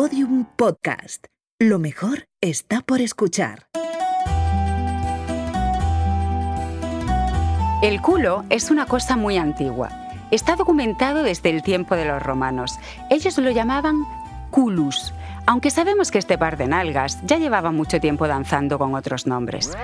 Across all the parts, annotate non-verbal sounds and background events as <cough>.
Podium Podcast. Lo mejor está por escuchar. El culo es una cosa muy antigua. Está documentado desde el tiempo de los romanos. Ellos lo llamaban culus, aunque sabemos que este par de nalgas ya llevaba mucho tiempo danzando con otros nombres.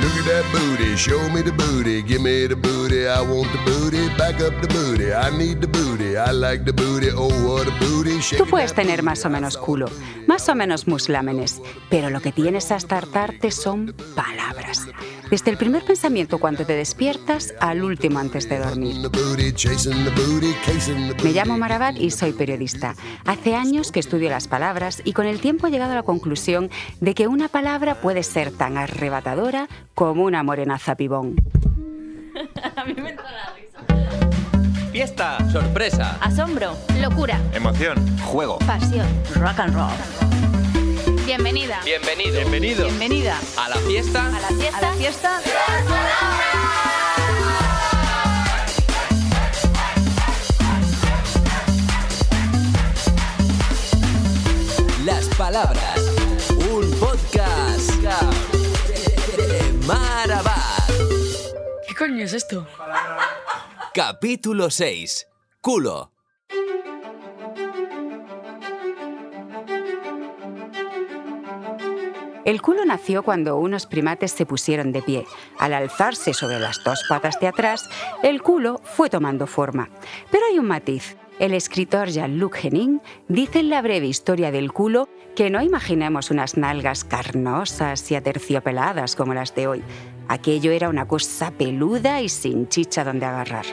Look at that booty, show me the booty, give me the booty, I want the booty, back up the booty, I need the booty, I like the booty, oh what a booty. Tú puedes tener más o menos culo, más o menos muslámenes, pero lo que tienes hasta hartarte son palabras. Desde el primer pensamiento cuando te despiertas al último antes de dormir. Me llamo Marabat y soy periodista. Hace años que estudio las palabras y con el tiempo he llegado a la conclusión de que una palabra puede ser tan arrebatadora como una morenaza pibón. <laughs> A mí me entra la risa. Fiesta, sorpresa, Asombro, locura, emoción, juego. pasión, rock and roll. Bienvenida. Bienvenido. Bienvenido Bienvenida a la fiesta. a la fiesta. A la fiesta. Las palabras. Un podcast de Marabat. ¿Qué coño es esto? Capítulo 6. Culo. El culo nació cuando unos primates se pusieron de pie. Al alzarse sobre las dos patas de atrás, el culo fue tomando forma. Pero hay un matiz. El escritor Jean-Luc Henning dice en la breve historia del culo que no imaginemos unas nalgas carnosas y aterciopeladas como las de hoy. Aquello era una cosa peluda y sin chicha donde agarrar.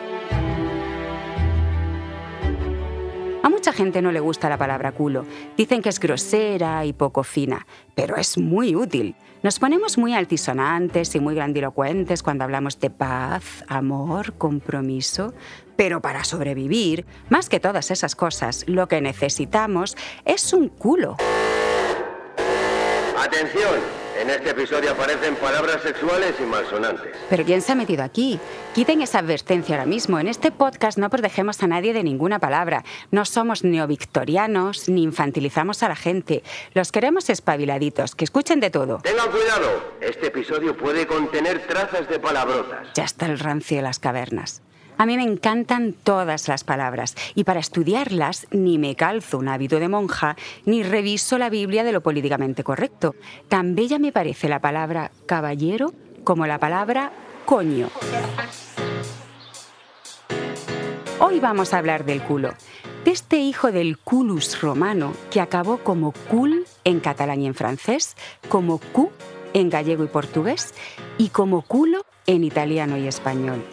Gente no le gusta la palabra culo. Dicen que es grosera y poco fina, pero es muy útil. Nos ponemos muy altisonantes y muy grandilocuentes cuando hablamos de paz, amor, compromiso. Pero para sobrevivir, más que todas esas cosas, lo que necesitamos es un culo. Atención, en este episodio aparecen palabras sexuales y malsonantes. Pero ¿quién se ha metido aquí? Quiten esa advertencia ahora mismo. En este podcast no protegemos a nadie de ninguna palabra. No somos neovictorianos ni infantilizamos a la gente. Los queremos espabiladitos, que escuchen de todo. Tengan cuidado, este episodio puede contener trazas de palabrotas. Ya está el rancio de las cavernas. A mí me encantan todas las palabras y para estudiarlas ni me calzo un hábito de monja ni reviso la Biblia de lo políticamente correcto. Tan bella me parece la palabra caballero como la palabra coño. Hoy vamos a hablar del culo, de este hijo del culus romano que acabó como cul en catalán y en francés, como cu en gallego y portugués y como culo en italiano y español.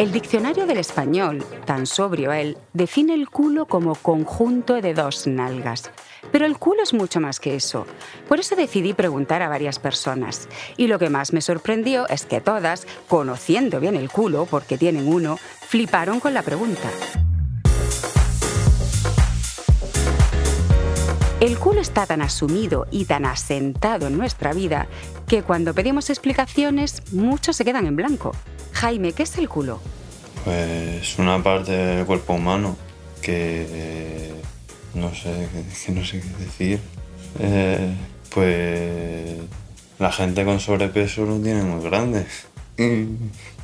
El diccionario del español, tan sobrio él, define el culo como conjunto de dos nalgas. Pero el culo es mucho más que eso. Por eso decidí preguntar a varias personas. Y lo que más me sorprendió es que todas, conociendo bien el culo, porque tienen uno, fliparon con la pregunta. El culo está tan asumido y tan asentado en nuestra vida que cuando pedimos explicaciones muchos se quedan en blanco. Jaime, ¿qué es el culo? Pues una parte del cuerpo humano que eh, no sé, que no sé qué decir. Eh, pues la gente con sobrepeso lo tiene muy grande. <laughs>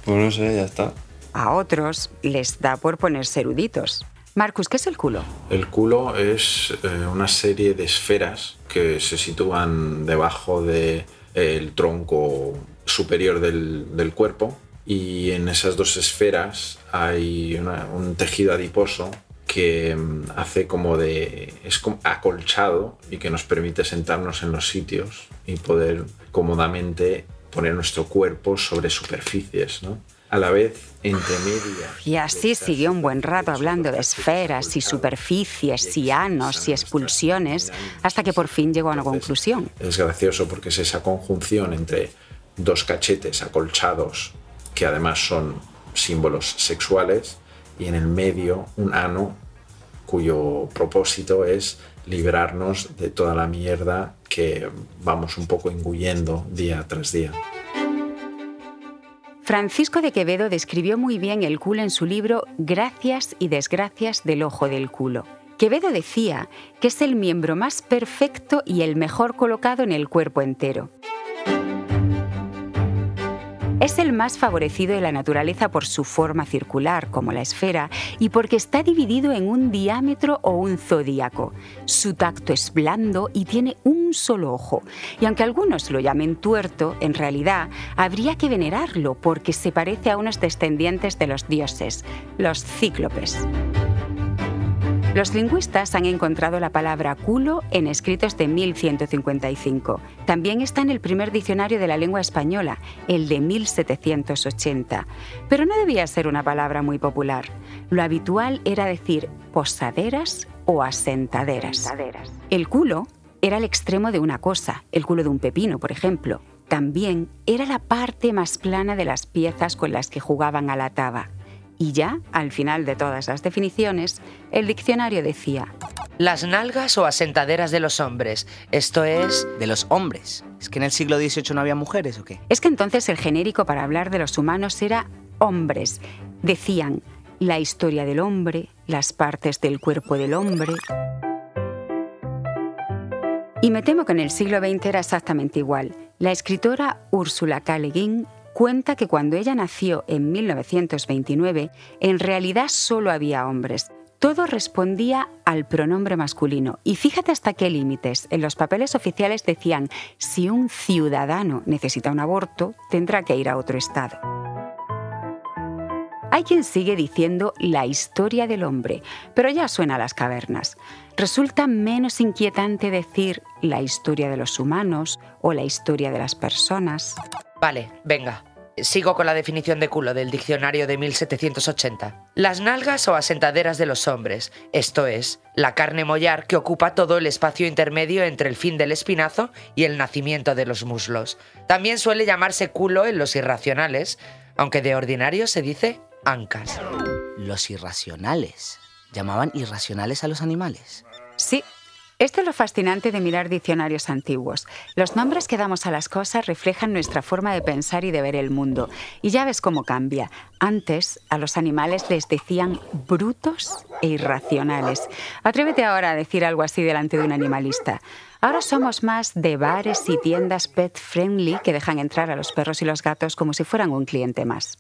Pues no sé, ya está. A otros les da por ponerse eruditos. Marcus, ¿qué es el culo? El culo es eh, una serie de esferas que se sitúan debajo del tronco superior del, cuerpo y en esas dos esferas hay un tejido adiposo que mm, hace como de es como acolchado y que nos permite sentarnos en los sitios y poder cómodamente poner nuestro cuerpo sobre superficies, ¿no? A la vez, entre medias. Y así siguió un buen rato hablando de esferas y superficies y anos y expulsiones hasta que por fin llegó a una conclusión. Es gracioso porque es esa conjunción entre dos cachetes acolchados que además son símbolos sexuales y en el medio un ano cuyo propósito es librarnos de toda la mierda que vamos un poco engullendo día tras día. Francisco de Quevedo describió muy bien el culo en su libro Gracias y desgracias del ojo del culo. Quevedo decía que es el miembro más perfecto y el mejor colocado en el cuerpo entero. Es el más favorecido de la naturaleza por su forma circular, como la esfera, y porque está dividido en un diámetro o un zodíaco. Su tacto es blando y tiene un solo ojo. Y aunque algunos lo llamen tuerto, en realidad habría que venerarlo porque se parece a unos descendientes de los dioses, los cíclopes. Los lingüistas han encontrado la palabra culo en escritos de 1155. También está en el primer diccionario de la lengua española, el de 1780. Pero no debía ser una palabra muy popular. Lo habitual era decir posaderas o asentaderas. El culo era el extremo de una cosa, el culo de un pepino, por ejemplo. También era la parte más plana de las piezas con las que jugaban a la taba. Y ya, al final de todas las definiciones, el diccionario decía, Las nalgas o asentaderas de los hombres, esto es... De los hombres. ¿Es que en el siglo XVIII no había mujeres o qué? es que entonces el genérico para hablar de los humanos era hombres. Decían la historia del hombre, las partes del cuerpo del hombre. Y me temo que en el siglo XX era exactamente igual. La escritora Úrsula K. Le Guin cuenta que cuando ella nació en 1929, en realidad solo había hombres. Todo respondía al pronombre masculino. Y fíjate hasta qué límites. En los papeles oficiales decían, si un ciudadano necesita un aborto, tendrá que ir a otro estado. Hay quien sigue diciendo la historia del hombre, pero ya suena a las cavernas. Resulta menos inquietante decir la historia de los humanos o la historia de las personas. Vale, venga. Sigo con la definición de culo del diccionario de 1780. Las nalgas o asentaderas de los hombres, esto es, la carne mollar que ocupa todo el espacio intermedio entre el fin del espinazo y el nacimiento de los muslos. También suele llamarse culo en los irracionales, aunque de ordinario se dice ancas. Los irracionales. ¿Llamaban irracionales a los animales? Sí, esto es lo fascinante de mirar diccionarios antiguos. Los nombres que damos a las cosas reflejan nuestra forma de pensar y de ver el mundo. Y ya ves cómo cambia. Antes a los animales les decían brutos e irracionales. Atrévete ahora a decir algo así delante de un animalista. Ahora somos más de bares y tiendas pet friendly que dejan entrar a los perros y los gatos como si fueran un cliente más.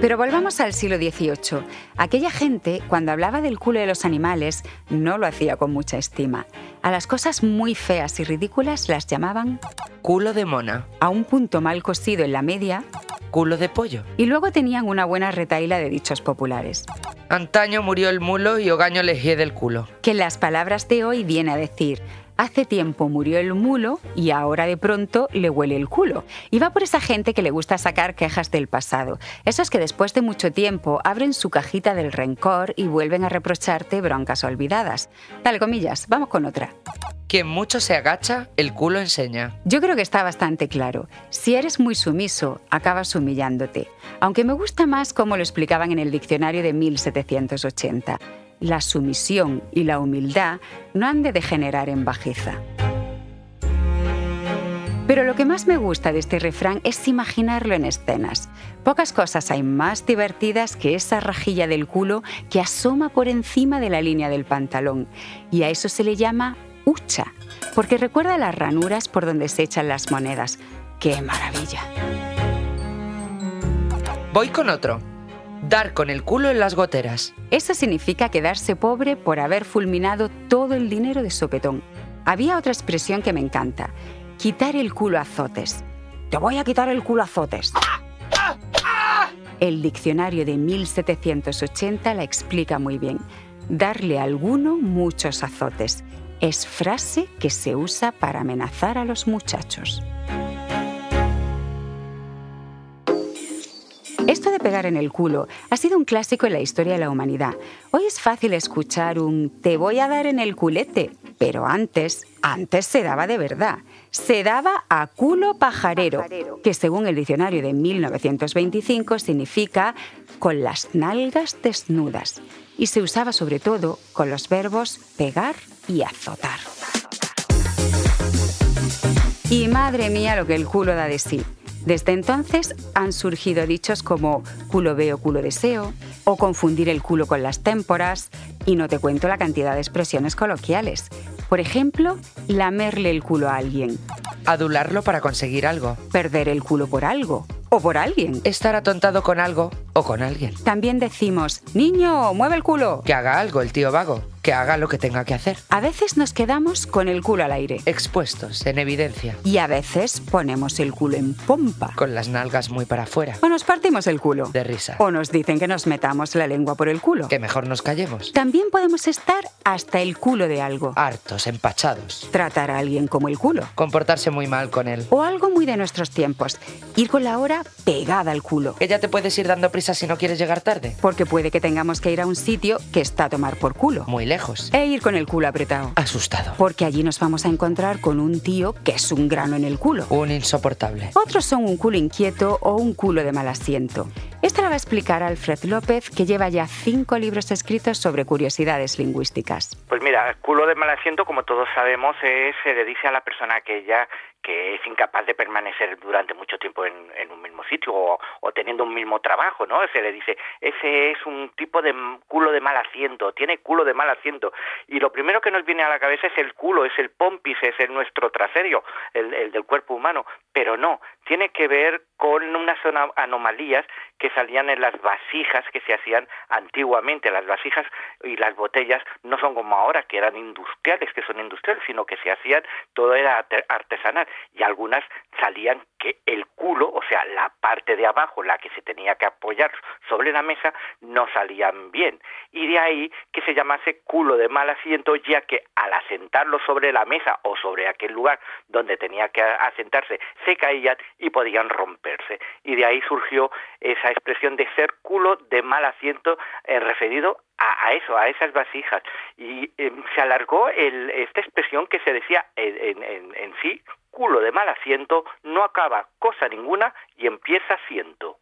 Pero volvamos al siglo XVIII. Aquella gente, cuando hablaba del culo de los animales, no lo hacía con mucha estima. A las cosas muy feas y ridículas las llamaban Culo de mona, a un punto mal cosido en la media culo de pollo. y luego tenían una buena retaíla de dichos populares. Antaño murió el mulo y Ogaño le hiede del culo. Que en las palabras de hoy viene a decir, hace tiempo murió el mulo y ahora de pronto le huele el culo. Y va por esa gente que le gusta sacar quejas del pasado. Esos que después de mucho tiempo abren su cajita del rencor y vuelven a reprocharte broncas olvidadas. Dale comillas, vamos con otra. Quien mucho se agacha, el culo enseña. Yo creo que está bastante claro. Si eres muy sumiso, acabas humillándote. Aunque me gusta más como lo explicaban en el diccionario de 1780. La sumisión y la humildad no han de degenerar en bajeza. Pero lo que más me gusta de este refrán es imaginarlo en escenas. Pocas cosas hay más divertidas que esa rajilla del culo que asoma por encima de la línea del pantalón. Y a eso se le llama hucha, porque recuerda las ranuras por donde se echan las monedas. ¡Qué maravilla! Voy con otro. Dar con el culo en las goteras. Eso significa quedarse pobre por haber fulminado todo el dinero de sopetón. Había otra expresión que me encanta. Quitar el culo a azotes. Te voy a quitar el culo a azotes. El diccionario de 1780 la explica muy bien. Darle a alguno muchos azotes. Es frase que se usa para amenazar a los muchachos. Pegar en el culo ha sido un clásico en la historia de la humanidad. Hoy es fácil escuchar un te voy a dar en el culete, pero antes, antes se daba de verdad. Se daba a culo pajarero, que según el diccionario de 1925 significa con las nalgas desnudas. Y se usaba sobre todo con los verbos pegar y azotar. Y madre mía lo que el culo da de sí. Desde entonces han surgido dichos como culo veo, culo deseo, o confundir el culo con las témporas, y no te cuento la cantidad de expresiones coloquiales. Por ejemplo, lamerle el culo a alguien, Adularlo para conseguir algo. perder el culo por algo, o por alguien. Estar atontado con algo o con alguien. También decimos, niño, mueve el culo. Que haga algo el tío vago. Que haga lo que tenga que hacer. A veces nos quedamos con el culo al aire Expuestos, en evidencia. y a veces ponemos el culo en pompa. Con las nalgas muy para afuera. O nos partimos el culo. De risa. O nos dicen que nos metamos la lengua por el culo. Que mejor nos callemos. También podemos estar hasta el culo de algo. Hartos, empachados. Tratar a alguien como el culo. Comportarse muy mal con él. O algo muy de nuestros tiempos. Ir con la hora pegada al culo. Que ya te puedes ir dando prisa si no quieres llegar tarde. Porque puede que tengamos que ir a un sitio que está a tomar por culo. Muy lejos. E ir con el culo apretado. Asustado. Porque allí nos vamos a encontrar con un tío que es un grano en el culo. Un insoportable. Otros son un culo inquieto o un culo de mal asiento. Esta la va a explicar Alfred López, que lleva ya cinco libros escritos sobre curiosidades lingüísticas. Pues mira, culo de mal asiento, como todos sabemos, es, se le dice a la persona aquella que es incapaz de permanecer durante mucho tiempo en, un mismo sitio o, o teniendo un mismo trabajo, ¿no? Se le dice, ese es un tipo de culo de mal asiento, tiene culo de mal asiento. Y lo primero que nos viene a la cabeza es el culo, es el pompis, es el nuestro trasero, el, el del cuerpo humano. Pero no, tiene que ver con unas anomalías que salían en las vasijas que se hacían antiguamente. Las vasijas y las botellas no son como ahora, que eran industriales, que son industriales, sino que se hacían, todo era arte- artesanal. Y algunas salían que el culo, o sea, la parte de abajo, la que se tenía que apoyar sobre la mesa, no salían bien. Y de ahí que se llamase culo de mal asiento, ya que al asentarlo sobre la mesa o sobre aquel lugar donde tenía que asentarse, se caían y podían Y de ahí surgió esa expresión de ser culo de mal asiento eh, referido a, eso, a esas vasijas. Y eh, se alargó esta expresión que se decía en- en sí, culo de mal asiento, no acaba cosa ninguna y empieza asiento.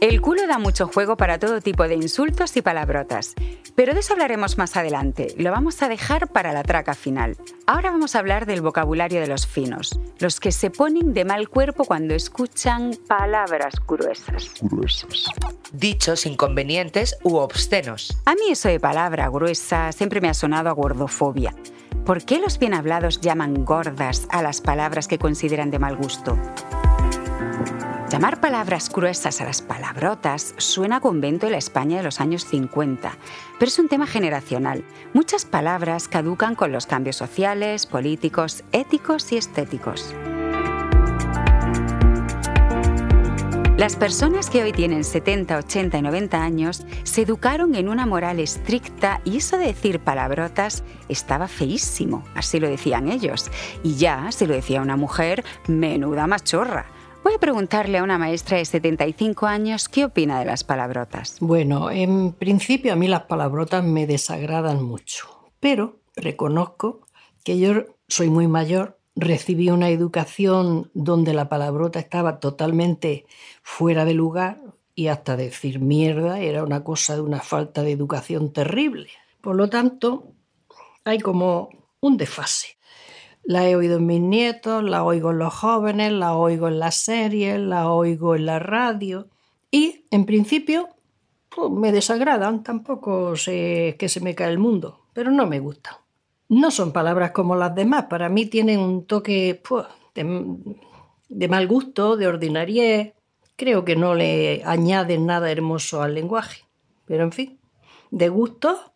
El culo da mucho juego para todo tipo de insultos y palabrotas, pero de eso hablaremos más adelante. Lo vamos a dejar para la traca final. Ahora vamos a hablar del vocabulario de los finos, los que se ponen de mal cuerpo cuando escuchan palabras gruesas. Dichos inconvenientes u obscenos. A mí eso de palabra gruesa siempre me ha sonado a gordofobia. ¿Por qué los bien hablados llaman gordas a las palabras que consideran de mal gusto? Llamar palabras gruesas a las palabrotas suena a convento de la España de los años 50, pero es un tema generacional. Muchas palabras caducan con los cambios sociales, políticos, éticos y estéticos. Las personas que hoy tienen 70, 80 y 90 años se educaron en una moral estricta y eso de decir palabrotas estaba feísimo, así lo decían ellos. Y ya, si lo decía una mujer, menuda machorra. Voy a preguntarle a una maestra de 75 años qué opina de las palabrotas. Bueno, en principio a mí las palabrotas me desagradan mucho, pero reconozco que yo soy muy mayor, recibí una educación donde la palabrota estaba totalmente fuera de lugar y hasta decir mierda era una cosa de una falta de educación terrible. Por lo tanto, hay como un desfase. La he oído en mis nietos, la oigo en los jóvenes, la oigo en las series, la oigo en la radio y, en principio, pues, me desagradan, tampoco sé que se me cae el mundo, pero no me gustan. No son palabras como las demás, para mí tienen un toque pues, de, mal gusto, de ordinariez, creo que no le añaden nada hermoso al lenguaje, pero en fin, de gusto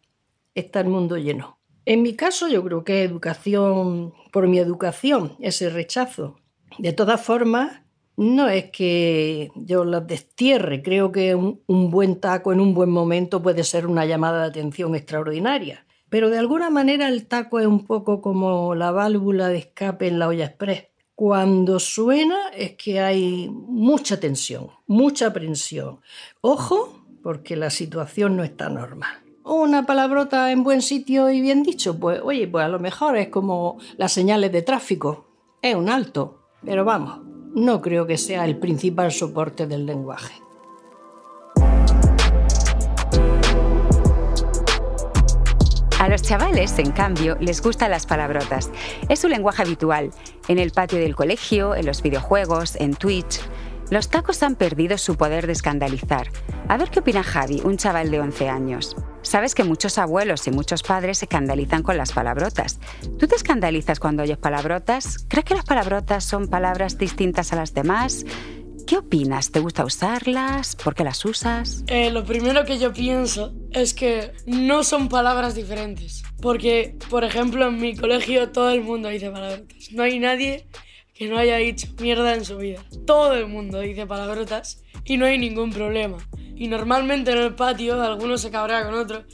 está el mundo lleno. En mi caso yo creo que educación, por mi educación, ese rechazo. De todas formas, no es que yo las destierre, creo que un, un buen taco en un buen momento puede ser una llamada de atención extraordinaria. Pero de alguna manera el taco es un poco como la válvula de escape en la olla express. Cuando suena es que hay mucha tensión, mucha aprensión. Ojo, porque la situación no está normal. Una palabrota en buen sitio y bien dicho, pues oye, pues a lo mejor es como las señales de tráfico. Es un alto, pero vamos, no creo que sea el principal soporte del lenguaje. A los chavales, en cambio, les gustan las palabrotas. Es su lenguaje habitual, en el patio del colegio, en los videojuegos, en Twitch. Los tacos han perdido su poder de escandalizar. A ver qué opina Javi, un chaval de 11 años. Sabes que muchos abuelos y muchos padres se escandalizan con las palabrotas. ¿Tú te escandalizas cuando oyes palabrotas? ¿Crees que las palabrotas son palabras distintas a las demás? ¿Qué opinas? ¿Te gusta usarlas? ¿Por qué las usas? Eh, lo primero que yo pienso es que no son palabras diferentes. Porque, por ejemplo, en mi colegio todo el mundo dice palabrotas. No hay nadie que no haya dicho mierda en su vida. Todo el mundo dice palabrotas y no hay ningún problema. Y normalmente en el patio alguno se cabrea con otro,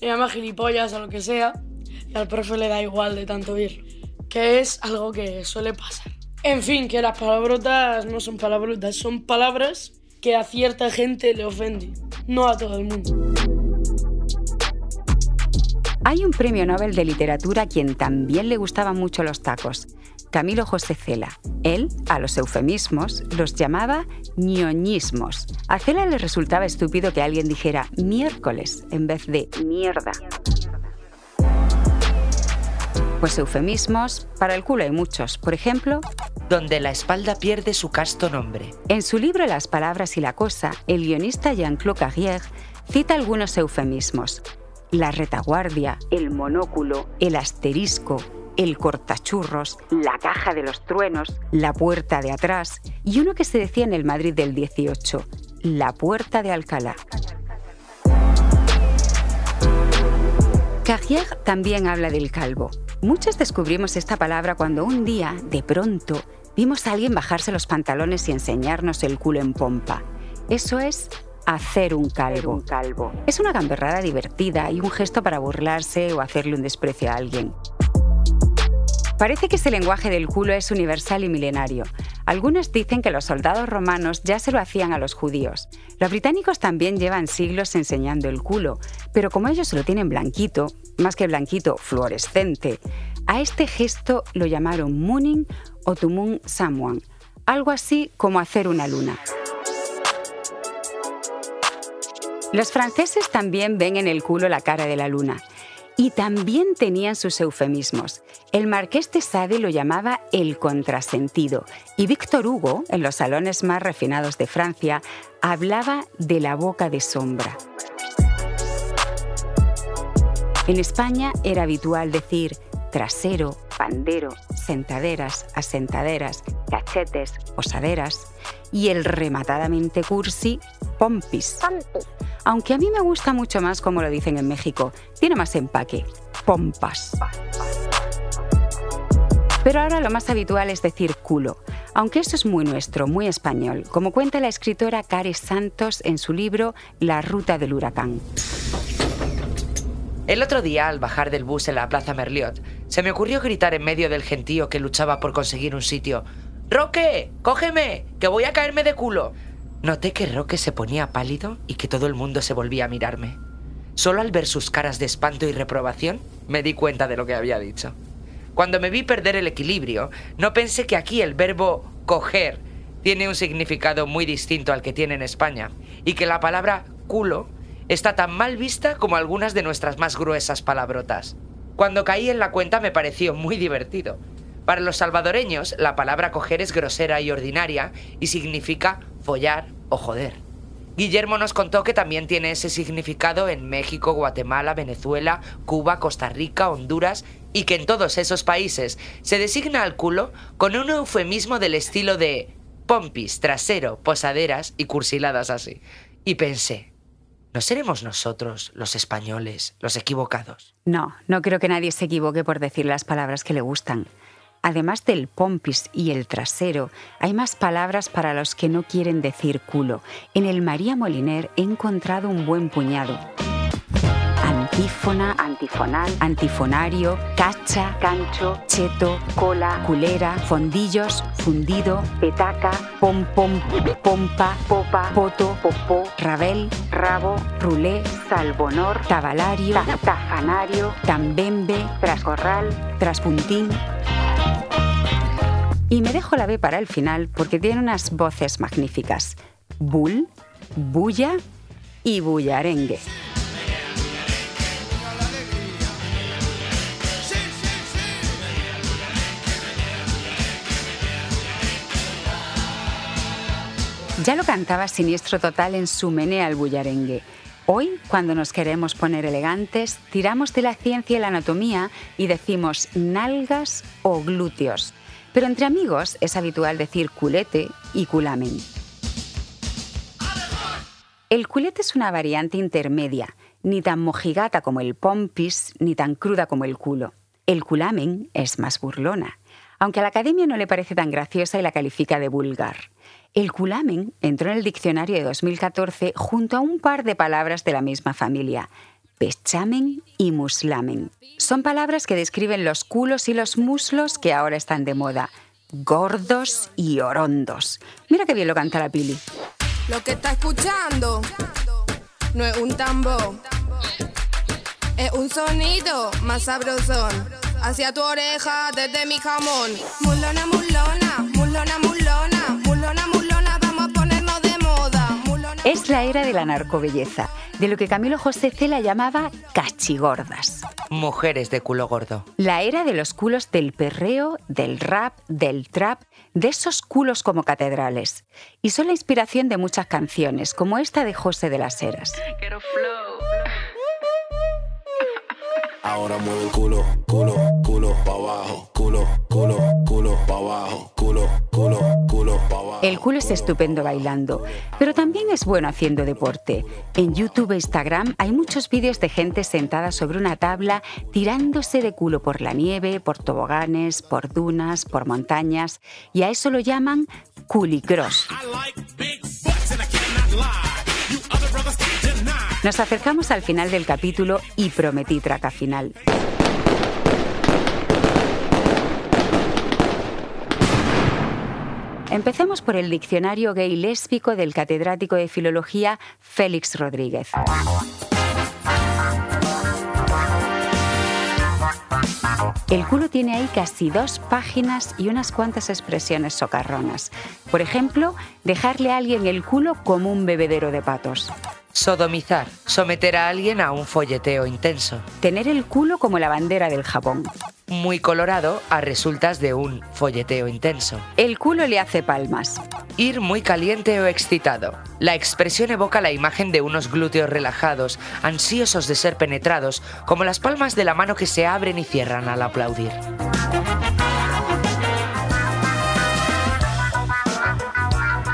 le llama gilipollas o lo que sea, y al profe le da igual de tanto ir. Que es algo que suele pasar. En fin, que las palabrotas no son palabrotas, son palabras que a cierta gente le ofenden, no a todo el mundo. Hay un premio Nobel de literatura a quien también le gustaban mucho los tacos, Camilo José Cela. Él, a los eufemismos, los llamaba ñoñismos. A Cela le resultaba estúpido que alguien dijera miércoles en vez de mierda. Pues eufemismos, para el culo hay muchos. Por ejemplo, donde la espalda pierde su casto nombre. En su libro Las palabras y la cosa, el guionista Jean-Claude Carrière cita algunos eufemismos. La retaguardia, el monóculo, el asterisco, el cortachurros, la caja de los truenos, la puerta de atrás y uno que se decía en el Madrid del 18, la puerta de Alcalá. Carrière también habla del calvo. Muchos descubrimos esta palabra cuando un día, de pronto, vimos a alguien bajarse los pantalones y enseñarnos el culo en pompa. Eso es hacer un calvo. un calvo. Es una gamberrada divertida y un gesto para burlarse o hacerle un desprecio a alguien. Parece que ese lenguaje del culo es universal y milenario. Algunos dicen que los soldados romanos ya se lo hacían a los judíos. Los británicos también llevan siglos enseñando el culo, pero como ellos lo tienen blanquito, más que blanquito, fluorescente, a este gesto lo llamaron mooning o moon someone, algo así como hacer una luna. Los franceses también ven en el culo la cara de la luna y también tenían sus eufemismos. El marqués de Sade lo llamaba el contrasentido y Víctor Hugo, en los salones más refinados de Francia, hablaba de la boca de sombra. En España era habitual decir trasero, pandero, sentaderas, asentaderas, cachetes, posaderas y el rematadamente cursi pompis. Aunque a mí me gusta mucho más como lo dicen en México, tiene más empaque, pompas. Pero ahora lo más habitual es decir culo, aunque eso es muy nuestro, muy español, como cuenta la escritora Care Santos en su libro La ruta del huracán. El otro día, al bajar del bus en la Plaza Merliot, se me ocurrió gritar en medio del gentío que luchaba por conseguir un sitio. ¡Roque! ¡Cógeme! ¡Que voy a caerme de culo! Noté que Roque se ponía pálido y que todo el mundo se volvía a mirarme. Solo al ver sus caras de espanto y reprobación me di cuenta de lo que había dicho. Cuando me vi perder el equilibrio, no pensé que aquí el verbo coger tiene un significado muy distinto al que tiene en España y que la palabra culo está tan mal vista como algunas de nuestras más gruesas palabrotas. Cuando caí en la cuenta me pareció muy divertido. Para los salvadoreños, la palabra coger es grosera y ordinaria y significa follar o joder. Guillermo nos contó que también tiene ese significado en México, Guatemala, Venezuela, Cuba, Costa Rica, Honduras y que en todos esos países se designa al culo con un eufemismo del estilo de pompis, trasero, posaderas y cursiladas así. Y pensé, ¿no seremos nosotros, los españoles, los equivocados? No, no creo que nadie se equivoque por decir las palabras que le gustan. Además del pompis y el trasero, hay más palabras para los que no quieren decir culo. En el María Moliner he encontrado un buen puñado. Antífona, antifonal, antifonario, cacha, cancho, cheto, cola, culera, fondillos, fundido, petaca, pom pom, pompa, popa, poto, popó, rabel, rabo, rulé, salvonor, tabalario, tafanario, tambembe, trascorral, traspuntín, y me dejo la B para el final porque tiene unas voces magníficas. Bull, Bulla y Bullarengue. Ya lo cantaba Siniestro Total en su menea al bullarengue. Hoy, cuando nos queremos poner elegantes, tiramos de la ciencia y la anatomía y decimos nalgas o glúteos. Pero entre amigos es habitual decir culete y culamen. El culete es una variante intermedia, ni tan mojigata como el pompis, ni tan cruda como el culo. El culamen es más burlona, aunque a la academia no le parece tan graciosa y la califica de vulgar. El culamen entró en el diccionario de 2014 junto a un par de palabras de la misma familia, pechamen y muslamen. Son palabras que describen los culos y los muslos que ahora están de moda, gordos y orondos. Mira qué bien lo canta la Pili. Lo que está escuchando no es un tambor, es un sonido más sabrosón. Hacia tu oreja desde mi jamón. Mulona, mulona, mulona, mulona, Es la era de la narcobelleza, de lo que Camilo José Cela llamaba cachigordas. Mujeres de culo gordo. La era de los culos del perreo, del rap, del trap, de esos culos como catedrales. Y son la inspiración de muchas canciones, como esta de José de las Heras. Ahora mueve el culo, culo, culo, pa' abajo, culo, culo, culo, pa' abajo, culo, culo, culo, pa' abajo. El culo es estupendo bailando, pero también es bueno haciendo deporte. En YouTube e Instagram hay muchos vídeos de gente sentada sobre una tabla tirándose de culo por la nieve, por toboganes, por dunas, por montañas, y a eso lo llaman culicross. Nos acercamos al final del capítulo y prometí traca final. Empecemos por el diccionario gay lésbico del catedrático de filología Félix Rodríguez. El culo tiene ahí casi dos páginas y unas cuantas expresiones socarronas. Por ejemplo, dejarle a alguien el culo como un bebedero de patos. Sodomizar, someter a alguien a un folleteo intenso. Tener el culo como la bandera del Japón. Muy colorado a resultas de un folleteo intenso. El culo le hace palmas. Ir muy caliente o excitado. La expresión evoca la imagen de unos glúteos relajados, ansiosos de ser penetrados, como las palmas de la mano que se abren y cierran al aplaudir.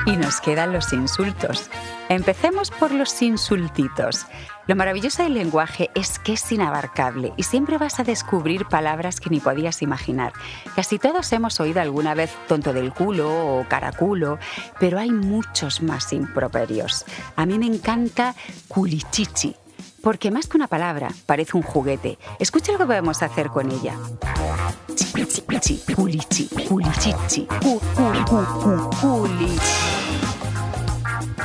Y nos quedan los insultos. Empecemos por los insultitos. Lo maravilloso del lenguaje es que es inabarcable y siempre vas a descubrir palabras que ni podías imaginar. Casi todos hemos oído alguna vez tonto del culo o caraculo, pero hay muchos más improperios. A mí me encanta culichichi, porque más que una palabra parece un juguete. Escucha lo que podemos hacer con ella. Chichi, culichi, culichichi, cu, cu, cu, cu, culichi.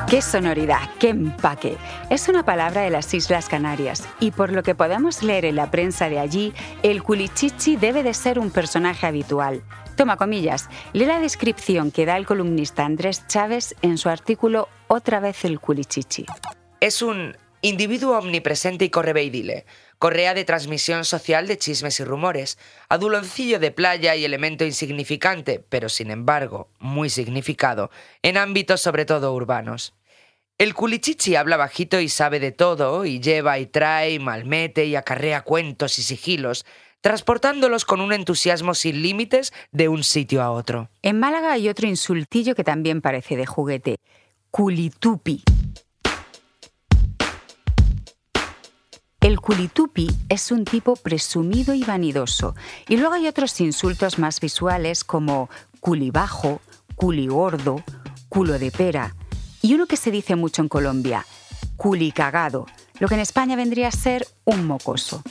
¡Qué sonoridad! ¡Qué empaque! Es una palabra de las Islas Canarias y por lo que podemos leer en la prensa de allí, el culichichi debe de ser un personaje habitual. Toma comillas, lee la descripción que da el columnista Andrés Chávez en su artículo Otra vez el culichichi. Es un individuo omnipresente y correveidile, correa de transmisión social de chismes y rumores, aduloncillo de playa y elemento insignificante, pero sin embargo muy significado, en ámbitos sobre todo urbanos. El culichichi habla bajito y sabe de todo, y lleva y trae, y malmete y acarrea cuentos y sigilos, transportándolos con un entusiasmo sin límites de un sitio a otro. En Málaga hay otro insultillo que también parece de juguete. Culitupi. El culitupi es un tipo presumido y vanidoso. Y luego hay otros insultos más visuales como culibajo, culigordo, culo de pera. Y uno que se dice mucho en Colombia, culicagado, lo que en España vendría a ser un mocoso.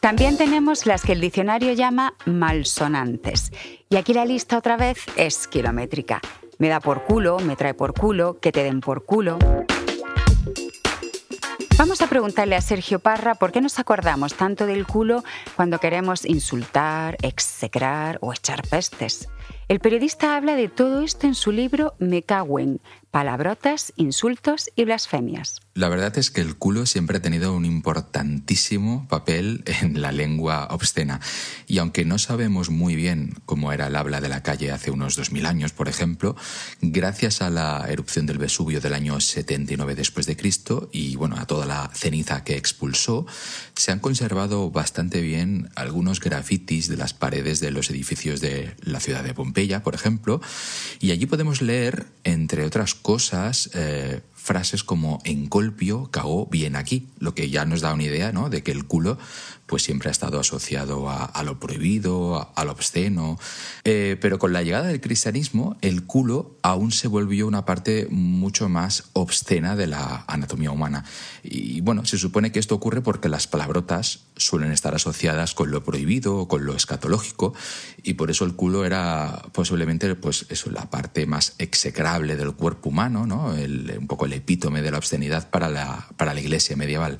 También tenemos las que el diccionario llama malsonantes. Y aquí la lista otra vez es kilométrica. Me da por culo, me trae por culo, que te den por culo. Vamos a preguntarle a Sergio Parra por qué nos acordamos tanto del culo cuando queremos insultar, execrar o echar pestes. El periodista habla de todo esto en su libro Me cagüen, palabrotas, insultos y blasfemias. La verdad es que el culo siempre ha tenido un importantísimo papel en la lengua obscena. Y aunque no sabemos muy bien cómo era el habla de la calle hace unos 2000 años, por ejemplo, gracias a la erupción del Vesubio del año 79 después de Cristo y bueno, a toda la ceniza que expulsó, se han conservado bastante bien algunos grafitis de las paredes de los edificios de la ciudad de Pompeya, por ejemplo, y allí podemos leer, entre otras cosas, eh, frases como encolpio, cagó bien aquí, lo que ya nos da una idea ¿no? de que el culo pues siempre ha estado asociado a, lo prohibido, a, lo obsceno. Eh, pero con la llegada del cristianismo, el culo aún se volvió una parte mucho más obscena de la anatomía humana. Y bueno, se supone que esto ocurre porque las palabrotas suelen estar asociadas con lo prohibido con lo escatológico, y por eso el culo era posiblemente pues eso, la parte más execrable del cuerpo humano, ¿no? Un poco el epítome de la obscenidad para la, para la iglesia medieval.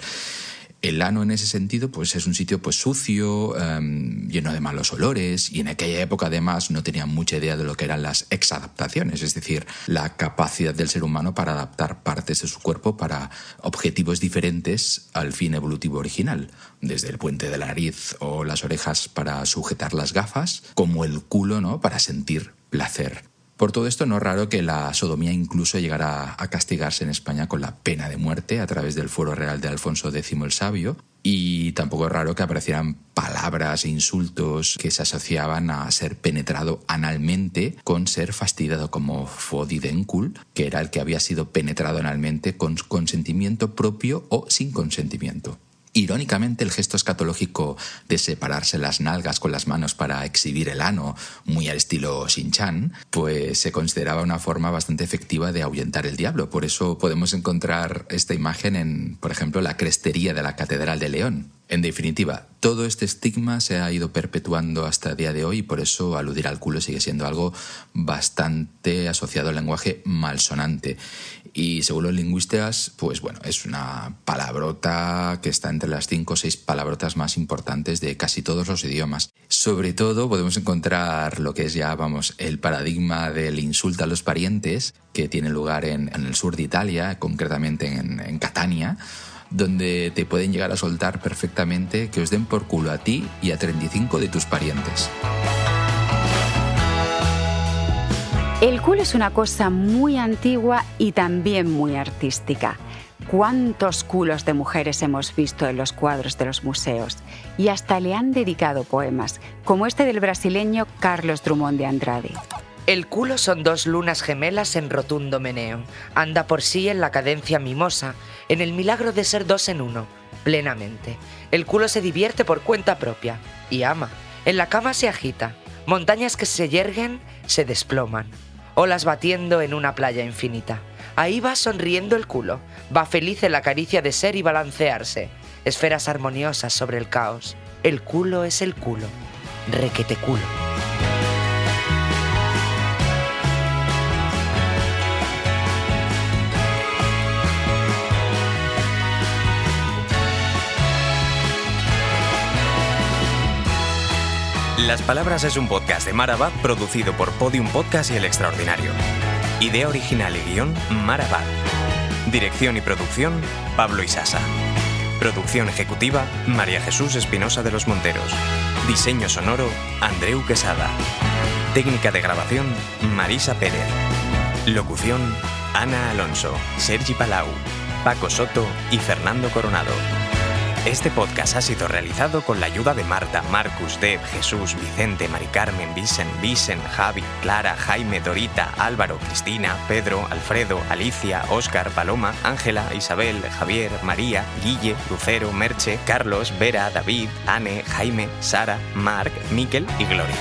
El ano en ese sentido pues es un sitio pues sucio, em, lleno de malos olores y en aquella época además no tenían mucha idea de lo que eran las exadaptaciones, es decir, la capacidad del ser humano para adaptar partes de su cuerpo para objetivos diferentes al fin evolutivo original, desde el puente de la nariz o las orejas para sujetar las gafas, como el culo, ¿no? para sentir placer. Por todo esto no es raro que la sodomía incluso llegara a castigarse en España con la pena de muerte a través del fuero real de Alfonso X el Sabio, y tampoco es raro que aparecieran palabras e insultos que se asociaban a ser penetrado analmente con ser fastidiado como fodidencul, que era el que había sido penetrado analmente con consentimiento propio o sin consentimiento. Irónicamente, el gesto escatológico de separarse las nalgas con las manos para exhibir el ano, muy al estilo Shin-Chan, pues se consideraba una forma bastante efectiva de ahuyentar el diablo. Por eso podemos encontrar esta imagen en, por ejemplo, la crestería de la Catedral de León, en definitiva, todo este estigma se ha ido perpetuando hasta el día de hoy y por eso aludir al culo sigue siendo algo bastante asociado al lenguaje malsonante. Y según los lingüistas, pues bueno, es una palabrota que está entre las cinco o seis palabrotas más importantes de casi todos los idiomas. Sobre todo podemos encontrar lo que es ya, vamos, el paradigma del insulto a los parientes, que tiene lugar en, el sur de Italia, concretamente en, Catania donde te pueden llegar a soltar perfectamente que os den por culo a ti y a 35 de tus parientes. El culo es una cosa muy antigua y también muy artística. ¿Cuántos culos de mujeres hemos visto en los cuadros de los museos? Y hasta le han dedicado poemas, como este del brasileño Carlos Drummond de Andrade. El culo son dos lunas gemelas en rotundo meneo. Anda por sí en la cadencia mimosa, en el milagro de ser dos en uno, plenamente. El culo se divierte por cuenta propia y ama. En la cama se agita. Montañas que se yerguen se desploman. Olas batiendo en una playa infinita. Ahí va sonriendo el culo. Va feliz en la caricia de ser y balancearse. Esferas armoniosas sobre el caos. El culo es el culo. Requete culo. Las Palabras es un podcast de Marabad producido por Podium Podcast y El Extraordinario. Idea original y guion, Marabad. Dirección y producción, Pablo Isasa. Producción ejecutiva, María Jesús Espinosa de los Monteros. Diseño sonoro, Andreu Quesada. Técnica de grabación, Marisa Pérez. Locución, Ana Alonso, Sergi Palau, Paco Soto y Fernando Coronado. Este podcast ha sido realizado con la ayuda de Marta, Marcus, Deb, Jesús, Vicente, Mari Carmen, Vicen, Vicen, Javi, Clara, Jaime, Dorita, Álvaro, Cristina, Pedro, Alfredo, Alicia, Óscar, Paloma, Ángela, Isabel, Javier, María, Guille, Lucero, Merche, Carlos, Vera, David, Anne, Jaime, Sara, Marc, Miquel y Gloria.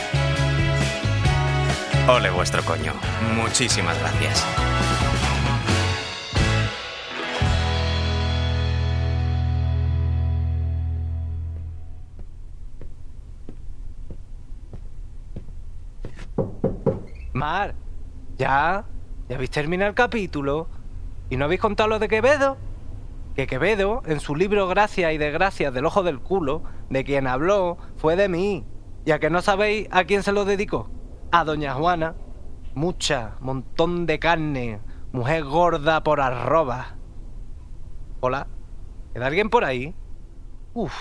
Ole vuestro coño. Muchísimas gracias. Mar, ya, ya habéis terminado el capítulo. ¿Y no habéis contado lo de Quevedo? Que Quevedo, en su libro Gracias y Desgracias del Ojo del Culo, de quien habló, fue de mí. ¿Y a que no sabéis a quién se lo dedicó? a Doña Juana. Mucha, montón de carne, mujer gorda por arroba. Hola, ¿queda alguien por ahí? Uf,